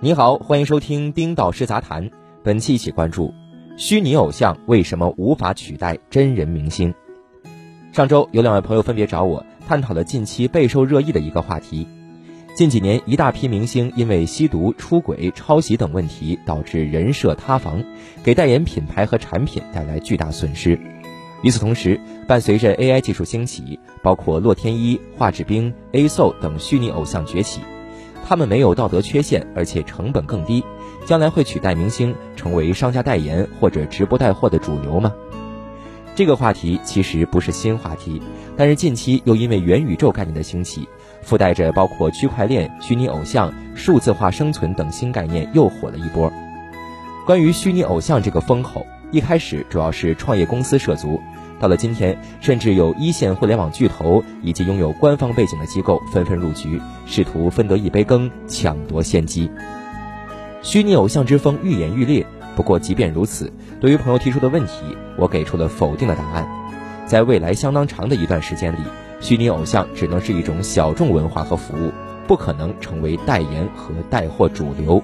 你好，欢迎收听丁导师杂谈。本期一起关注：虚拟偶像为什么无法取代真人明星？上周有两位朋友分别找我探讨了近期备受热议的一个话题。近几年，一大批明星因为吸毒、出轨、抄袭等问题，导致人设塌房，给代言品牌和产品带来巨大损失。与此同时，伴随着 AI 技术兴起，包括洛天依、华智冰、A SO 等虚拟偶像崛起。他们没有道德缺陷，而且成本更低，将来会取代明星成为商家代言或者直播带货的主流吗？这个话题其实不是新话题，但是近期又因为元宇宙概念的兴起，附带着包括区块链、虚拟偶像、数字化生存等新概念，又火了一波。关于虚拟偶像这个风口，一开始主要是创业公司涉足。到了今天，甚至有一线互联网巨头以及拥有官方背景的机构纷纷入局，试图分得一杯羹，抢夺先机。虚拟偶像之风愈演愈烈。不过，即便如此，对于朋友提出的问题，我给出了否定的答案。在未来相当长的一段时间里，虚拟偶像只能是一种小众文化和服务，不可能成为代言和带货主流。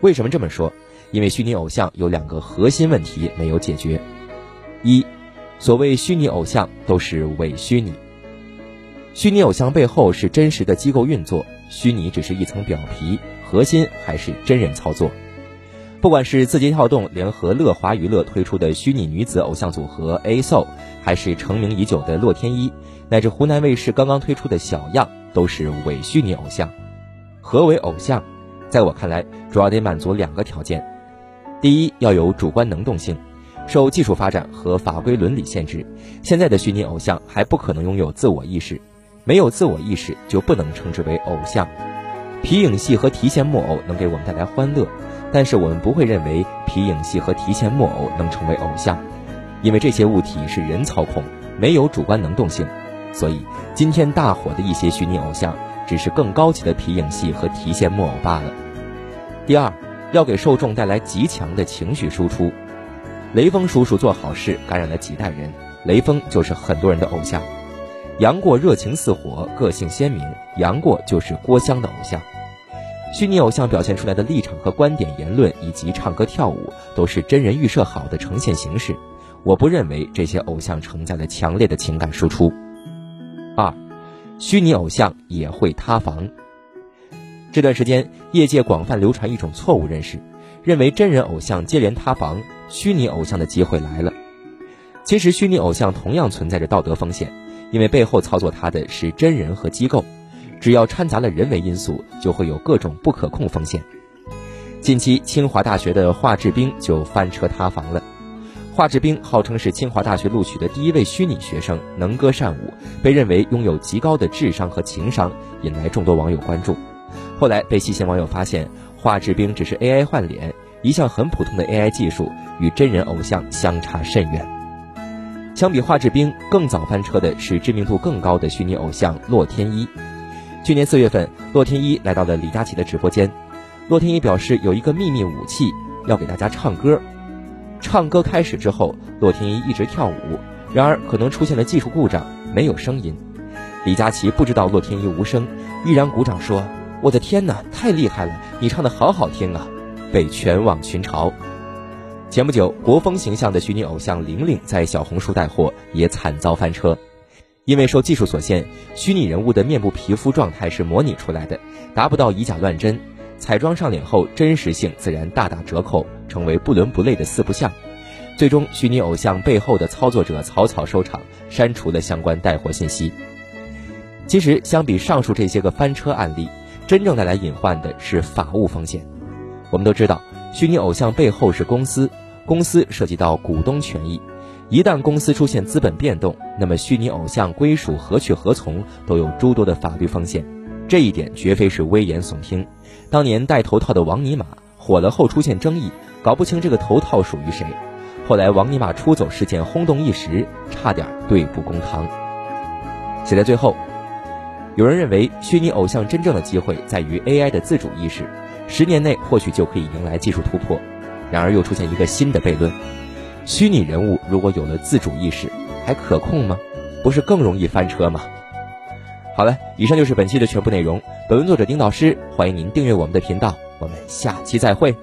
为什么这么说？因为虚拟偶像有两个核心问题没有解决：一。所谓虚拟偶像都是伪虚拟，虚拟偶像背后是真实的机构运作，虚拟只是一层表皮，核心还是真人操作。不管是字节跳动联合乐华娱乐推出的虚拟女子偶像组合 A SO，还是成名已久的洛天依，乃至湖南卫视刚刚推出的小样，都是伪虚拟偶像。何为偶像？在我看来，主要得满足两个条件：第一，要有主观能动性。受技术发展和法规伦理限制，现在的虚拟偶像还不可能拥有自我意识，没有自我意识就不能称之为偶像。皮影戏和提线木偶能给我们带来欢乐，但是我们不会认为皮影戏和提线木偶能成为偶像，因为这些物体是人操控，没有主观能动性。所以今天大火的一些虚拟偶像，只是更高级的皮影戏和提线木偶罢了。第二，要给受众带来极强的情绪输出。雷锋叔叔做好事感染了几代人，雷锋就是很多人的偶像。杨过热情似火，个性鲜明，杨过就是郭襄的偶像。虚拟偶像表现出来的立场和观点、言论以及唱歌跳舞，都是真人预设好的呈现形式。我不认为这些偶像承载了强烈的情感输出。二，虚拟偶像也会塌房。这段时间，业界广泛流传一种错误认识。认为真人偶像接连塌房，虚拟偶像的机会来了。其实，虚拟偶像同样存在着道德风险，因为背后操作他的是真人和机构，只要掺杂了人为因素，就会有各种不可控风险。近期，清华大学的华智冰就翻车塌房了。华智冰号称是清华大学录取的第一位虚拟学生，能歌善舞，被认为拥有极高的智商和情商，引来众多网友关注。后来被细心网友发现。华智冰只是 AI 换脸，一项很普通的 AI 技术，与真人偶像相差甚远。相比华智冰，更早翻车的是知名度更高的虚拟偶像洛天依。去年四月份，洛天依来到了李佳琦的直播间。洛天依表示有一个秘密武器，要给大家唱歌。唱歌开始之后，洛天依一直跳舞，然而可能出现了技术故障，没有声音。李佳琦不知道洛天依无声，依然鼓掌说。我的天哪，太厉害了！你唱的好好听啊，被全网群嘲。前不久，国风形象的虚拟偶像玲玲在小红书带货，也惨遭翻车。因为受技术所限，虚拟人物的面部皮肤状态是模拟出来的，达不到以假乱真。彩妆上脸后，真实性自然大打折扣，成为不伦不类的四不像。最终，虚拟偶像背后的操作者草草收场，删除了相关带货信息。其实，相比上述这些个翻车案例，真正带来隐患的是法务风险。我们都知道，虚拟偶像背后是公司，公司涉及到股东权益，一旦公司出现资本变动，那么虚拟偶像归属何去何从都有诸多的法律风险。这一点绝非是危言耸听。当年戴头套的王尼玛火了后出现争议，搞不清这个头套属于谁，后来王尼玛出走事件轰动一时，差点对簿公堂。写在最后。有人认为，虚拟偶像真正的机会在于 AI 的自主意识，十年内或许就可以迎来技术突破。然而，又出现一个新的悖论：虚拟人物如果有了自主意识，还可控吗？不是更容易翻车吗？好了，以上就是本期的全部内容。本文作者丁老师，欢迎您订阅我们的频道。我们下期再会。